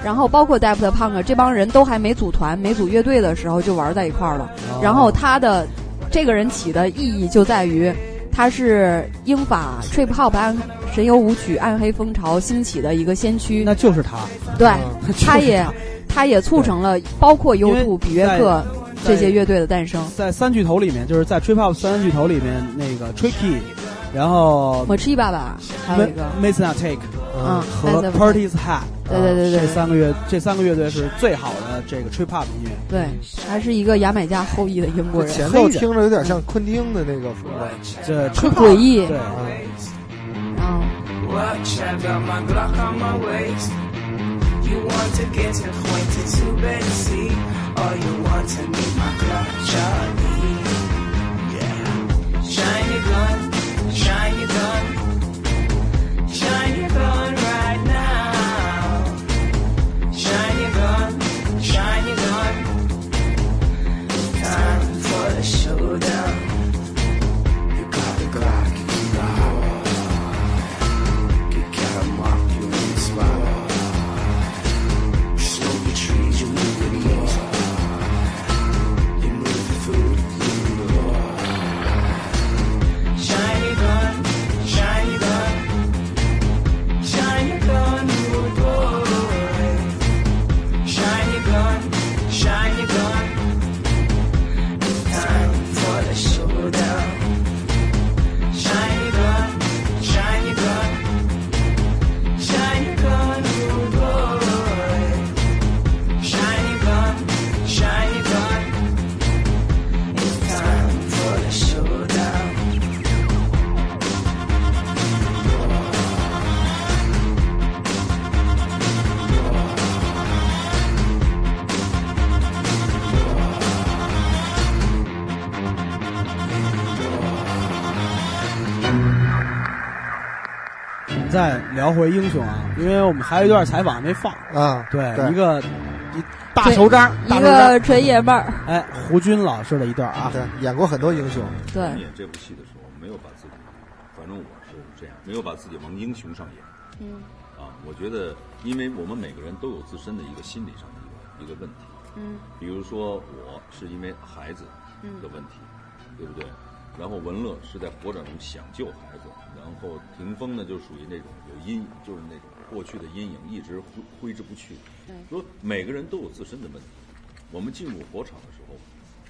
然后包括 Deft Punk 这帮人都还没组团、没组乐队的时候就玩在一块儿了。哦然后他的这个人起的意义就在于，他是英法 Trip Hop 暗神游舞曲暗黑风潮兴起的一个先驱。那就是他，对，就是他也他也促成了包括因为 U2、比约克这些乐队的诞生。在三巨头里面，就是在 Trip Hop 三巨头里面，那个 Tricky，然后我吃一把吧，还有一个 Mason Take 嗯和 Party's Hat，对对对对这三个乐这三个乐队是最好的这个 Trip Hop 音乐。对，还是一个牙买加后裔的英国人。前奏听着有点像昆汀的那个风格，这诡异对，然后 Watch, I got my Glock on my waist. You want to get acquainted to or you want to meet my club Charlie? Yeah. Shine your gun, shine your gun, shine your gun right now. Shine your gun, shine your gun. Time for the showdown. 聊回英雄啊，因为我们还有一段采访没放。啊，对，对。一个一大手章，一个纯爷们儿，哎，胡军老师的一段啊，对，演过很多英雄，对，演这部戏的时候，没有把自己，反正我是这样，没有把自己往英雄上演。嗯。啊，我觉得，因为我们每个人都有自身的一个心理上的一个一个问题。嗯。比如说，我是因为孩子的问题，对不对？然后文乐是在火场中想救孩子，然后霆锋呢就属于那种有阴，就是那种过去的阴影一直挥挥之不去。对说每个人都有自身的问题。我们进入火场的时候，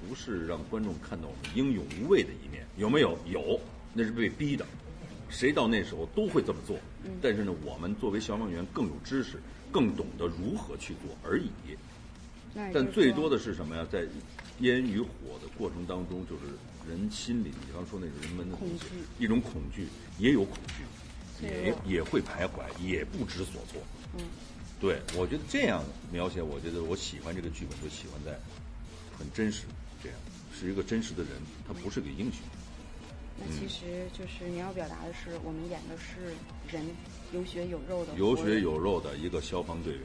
不是让观众看到我们英勇无畏的一面，有没有？有，那是被逼的。谁到那时候都会这么做。但是呢，我们作为消防员更有知识，更懂得如何去做而已。但最多的是什么呀？在烟与火的过程当中，就是人心里，比方说那种人们的恐惧一种恐惧，也有恐惧，也也会徘徊，也不知所措。嗯，对，我觉得这样描写，我觉得我喜欢这个剧本，就喜欢在很真实，这样是一个真实的人，他不是个英雄。那其实就是你要表达的是，我们演的是人，有血有肉的，有血有肉的一个消防队员，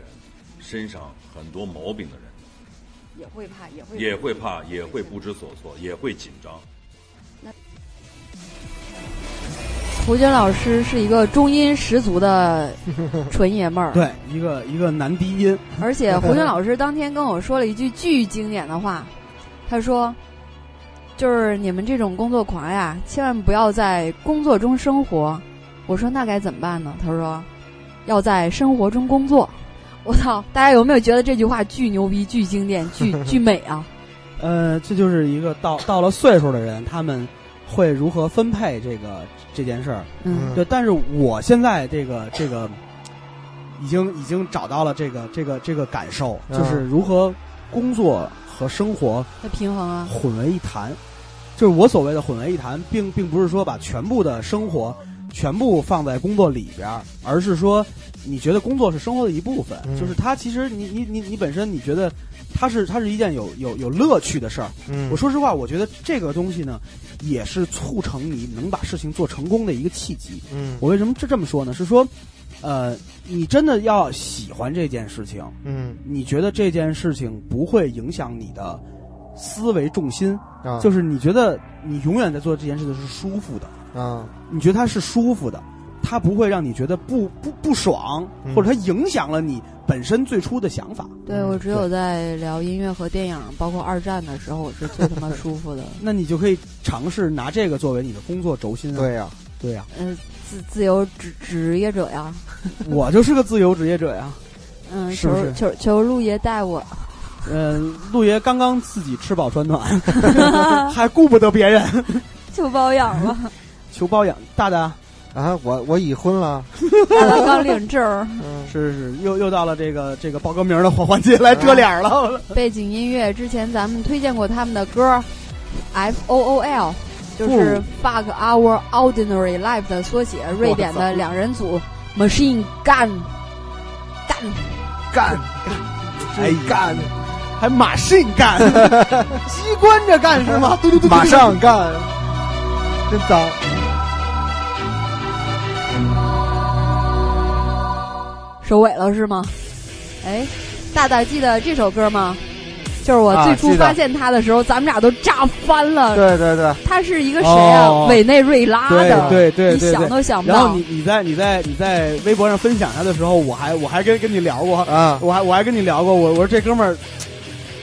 身上很多毛病的人，也会怕，也会也会怕，也会不知所措，也会紧张。胡军老师是一个中音十足的 纯爷们儿，对，一个一个男低音，而且 胡军老师当天跟我说了一句巨经典的话，他说：“就是你们这种工作狂呀，千万不要在工作中生活。”我说：“那该怎么办呢？”他说：“要在生活中工作。”我操！大家有没有觉得这句话巨牛逼、巨经典、巨 巨美啊？呃，这就是一个到到了岁数的人，他们会如何分配这个这件事儿。嗯对，但是我现在这个这个已经已经找到了这个这个这个感受，嗯就是如何工作和生活那平衡啊，混为一谈。就是我所谓的混为一谈，并并不是说把全部的生活全部放在工作里边儿，而是说你觉得工作是生活的一部分，嗯就是它其实你你你你本身你觉得它是它是一件有有有乐趣的事儿。嗯。我说实话，我觉得这个东西呢，也是促成你能把事情做成功的一个契机。嗯。我为什么这这么说呢？是说，呃，你真的要喜欢这件事情，嗯。你觉得这件事情不会影响你的思维重心，啊。就是你觉得你永远在做这件事情是舒服的，啊。你觉得它是舒服的，它不会让你觉得不不不爽，嗯或者它影响了你本身最初的想法。对我只有在聊音乐和电影，包括二战的时候，我是最他妈舒服的。那你就可以尝试拿这个作为你的工作轴心啊。对呀、对呀、嗯、自自由职职业者呀，我就是个自由职业者呀。嗯，是不是求求求陆爷带我。嗯，陆爷刚刚自己吃饱穿暖，还顾不得别人，求包养了，求包养。大大啊，我我已婚了，刚领证是是，又又到了这个这个报歌名的环环节来遮脸了。背景音乐之前咱们推荐过他们的歌，F O O L，就是哦。Fuck Our Ordinary Life 的缩写，瑞典的两人组 Machine Gun，干。干。哎干，还马信干，机关着干是吗？嘟嘟嘟，马上干，真脏。收尾了是吗？哎，大大记得这首歌吗？就是我最初发现他的时候，咱们俩都炸翻了。对对对，他是一个谁啊？哦委内瑞拉的，对对对，你想都想不到然后。你你在你在你在微博上分享他的时候，我还我还跟跟你聊过，啊，我还我还跟你聊过，我我说这哥们儿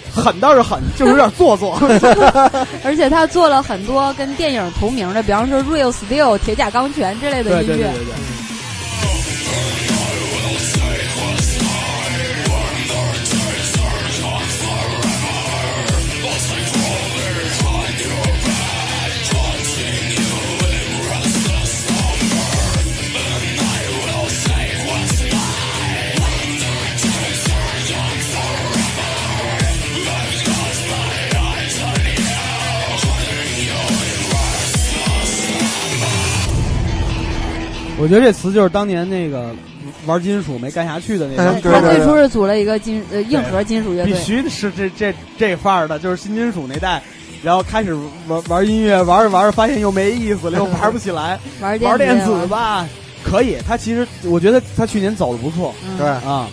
狠倒是狠，就是有点做作。而且他做了很多跟电影同名的，比方说《Real Steel》《铁甲钢拳》之类的音乐。对对对对。我觉得这词就是当年那个玩金属没干下去的那个，他最初是组了一个金呃硬核金属乐队，必须是这这这范儿的，就是新金属那代。然后开始玩玩音乐，玩着玩着发现又没意思了，又玩不起来。玩玩电子子吧，可以。他其实我觉得他去年走的不错嗯对，啊。么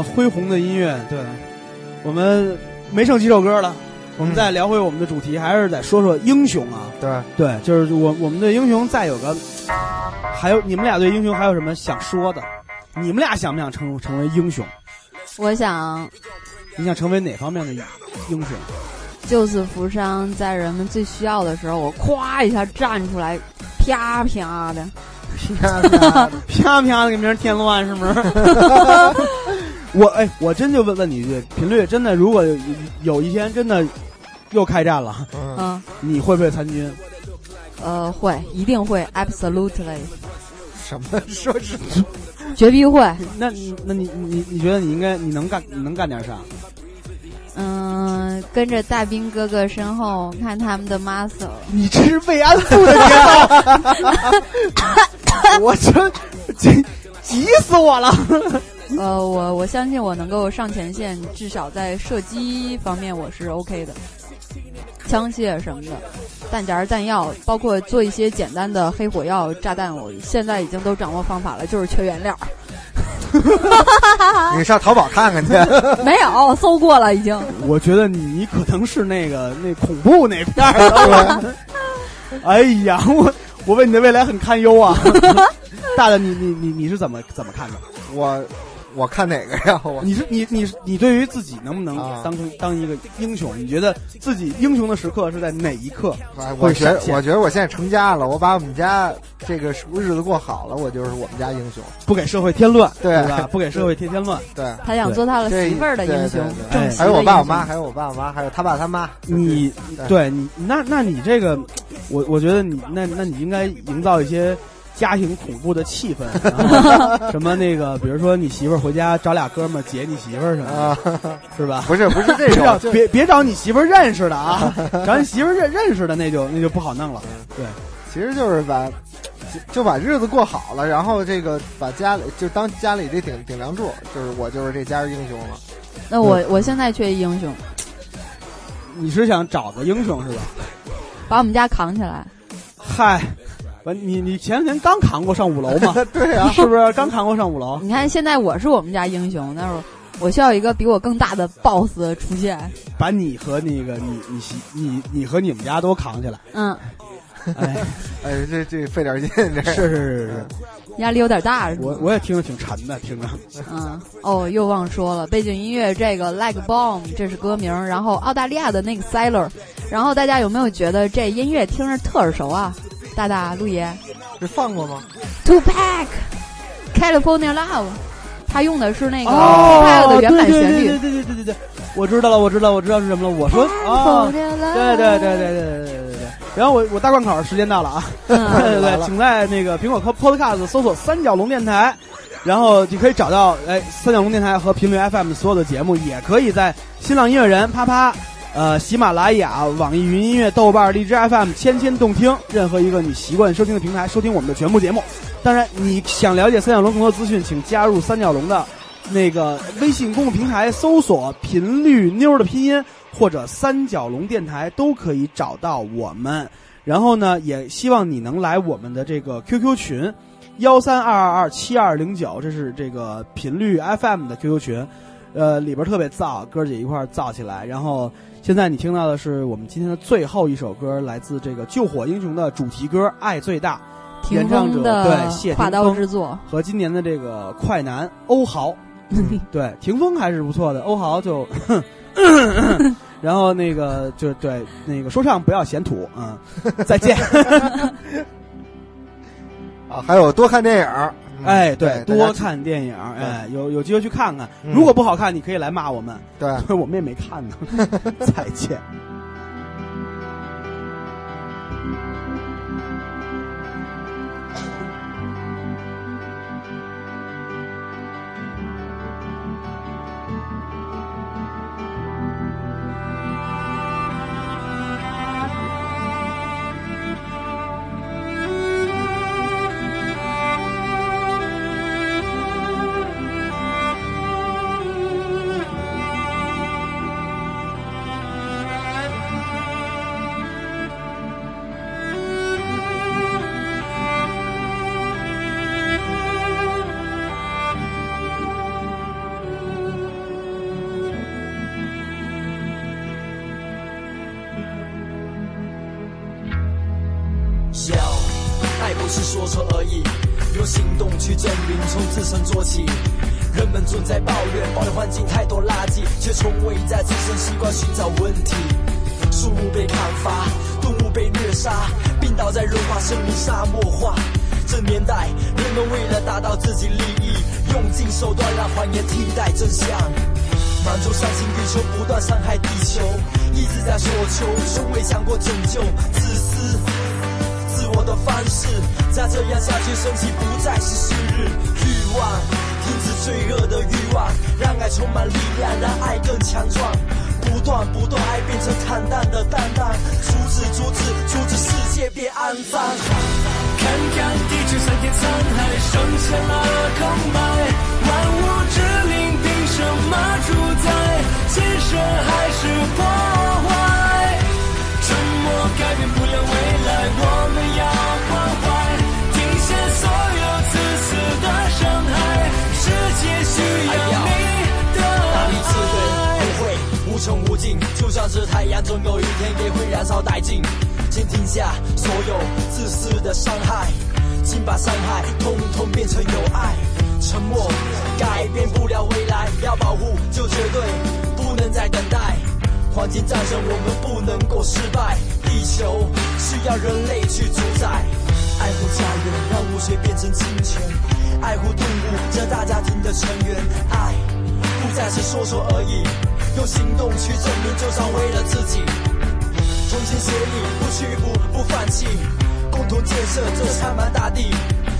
么恢宏的音乐，对，我们没剩几首歌了。我们再聊回我们的主题，还是得说说英雄啊。对对，就是我我们对英雄再有个，还有你们俩对英雄还有什么想说的？你们俩想不想成成为英雄？我想你想成为哪方面的英雄？救死扶伤，在人们最需要的时候，我咵一下站出来，啪啪的，啪啪啪啪的给别人添乱，是不是？我哎，我真就问问你一句，频率真的，如果有有一天真的又开战了，嗯，你会不会参军？呃，会，一定会，absolutely，什么 说是 绝逼会。那你那你你你觉得你应该你能干你能干点啥？嗯，跟着大兵哥哥身后看他们的 muscle。你这是慰安妇的节奏，我这急急死我了。呃，我我相信我能够上前线，至少在射击方面我是 OK 的，枪械什么的，弹夹、弹药，包括做一些简单的黑火药、炸弹，我现在已经都掌握方法了，就是缺原料。你上淘宝看看去。没有，搜过了已经。我觉得你可能是那个那恐怖那片儿的。哎呀，我我为你的未来很堪忧啊！大的，你你你你是怎么怎么看的？我我看哪个呀？我你是你你你对于自己能不能啊当成当一个英雄？你觉得自己英雄的时刻是在哪一刻哎我觉得？我觉得我现在成家了，我把我们家这个日子过好了，我就是我们家英雄。不给社会添乱，对吧？不给社会添添乱。对，他想做他的媳妇儿的英雄正还有我爸我妈，妈，还有我爸我妈，还有他爸他妈。你对对你那那你这个，我我觉得你那那你应该营造一些家庭恐怖的气氛，什么那个，比如说你媳妇儿回家找俩哥们儿劫你媳妇儿什么啊，的，是吧？不是不是这 种，别别找你媳妇儿认识的啊，找你媳妇儿认认识的那就那就不好弄了。对，其实就是把就就把日子过好了，然后这个把家里就当家里这顶顶梁柱，就是我就是这家英雄了。那我我现在缺英雄，你是想找个英雄是吧？把我们家扛起来。嗨，完你你前两天刚扛过上五楼嘛？对啊，是不是刚扛过上五楼？你看现在我是我们家英雄，但是我需要一个比我更大的 boss 出现。把你和那个你你媳你你和你们家都扛起来。嗯，哎，哎，这这费点劲，这是是是是，压力有点大。我我也听着挺沉的，听着。嗯，哦，又忘说了，背景音乐这个 Like Bomb 这是歌名，然后澳大利亚的那个 Sailor，然后大家有没有觉得这音乐听着特耳熟啊？大大陆爷这放过吗？Two Pack California Love，他用的是那个 Two 哦 Pack 的原版旋律。对对对对对对对，我知道了，我知道，我知道是什么了。我说啊，对对对对对对对对对。然后我我大贯口时间到了啊，对对 对，请在那个苹果 Podcast 搜索三角龙电台，然后你可以找到哎三角龙电台和频率 FM 所有的节目，也可以在新浪音乐人啪啪。呃，喜马拉雅、网易云音乐、豆瓣、荔枝 FM、千千动听，任何一个你习惯收听的平台收听我们的全部节目。当然，你想了解三角龙更多资讯，请加入三角龙的那个微信公众平台，搜索“频率妞”的拼音或者“三角龙电台”都可以找到我们。然后呢，也希望你能来我们的这个 QQ 群，幺三二二二七二零九，这是这个频率 FM 的 QQ 群，呃，里边特别燥，哥儿姐一块儿燥起来。然后现在你听到的是我们今天的最后一首歌，来自这个《救火英雄》的主题歌《爱最大》，霆演唱者的对谢画刀霆锋之作，和今年的这个快男欧豪，对，霆锋还是不错的，欧豪就，然后那个就对那个说唱不要嫌土，嗯，再见，啊，还有多看电影哎，对，多看电影，哎，有有机会去看看，嗯。如果不好看，你可以来骂我们，对，我们也没看呢，再见。说而已，用行动去证明，从自身做起。人们总在抱怨，抱怨环境太多垃圾，却从未在自身习惯寻找问题。树木被砍伐，动物被虐杀，病倒在融化，生命沙漠化。这年代，人们为了达到自己利益，用尽手段让谎言替代真相。满洲伤心地球不断伤害地球，一直在索求，从未想过拯救，自私。自我的方式，再这样下去，生气不再是昔日欲望，停止罪恶的欲望，让爱充满力量，让爱更强壮。不断不断，爱变成坦荡的担当，阻止阻止阻止世界变肮脏。看看地球上天沧海，剩下了空白，万物之灵凭什么主宰？建设还是破坏？沉默改变不了未来，我们要界需要你的爱。智慧不会无穷无尽，就算是太阳，总有一天也会燃烧殆尽。请停下所有自私的伤害，请把伤害统统变成有爱。沉默改变不了未来，要保护就绝对不能再等待。环境战胜我们不能够失败，地球需要人类去主宰。爱护家园，让污水变成清泉；爱护动物，这大家庭的成员。爱不再是说说而已，用行动去证明，就算为了自己。同心协力，不屈服，不放弃，共同建设这苍茫大地。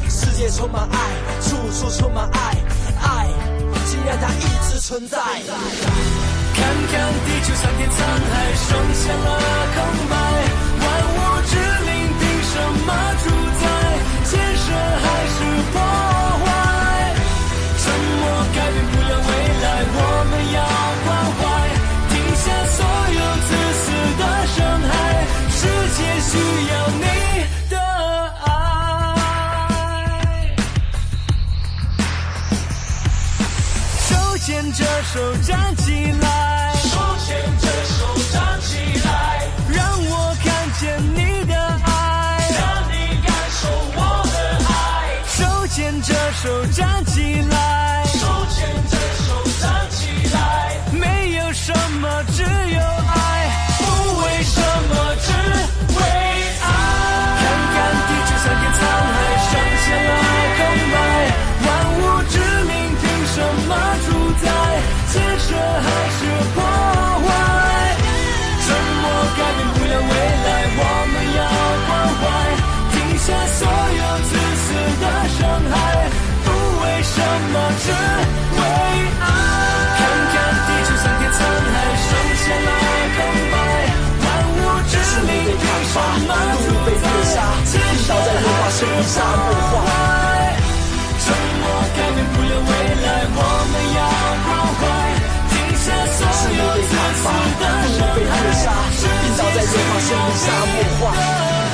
世界充满爱，处处充满爱，爱，请让它一直存在。看看地球上天沧海，剩下了空白，万物之灵凭什么需要你的爱，手牵着手站起来，手牵着手站起来，让我看见你的爱，让你感受我的爱。手牵着手站起来，建设还是破坏？沉默改变不了未来，我们要关怀，停下所有自私的伤害，不为什么，只为爱。看看地球上天沧海，剩下了空白，万物之灵凭什么主宰？建设还是破坏？有自私的伤害。世界需要你的爱。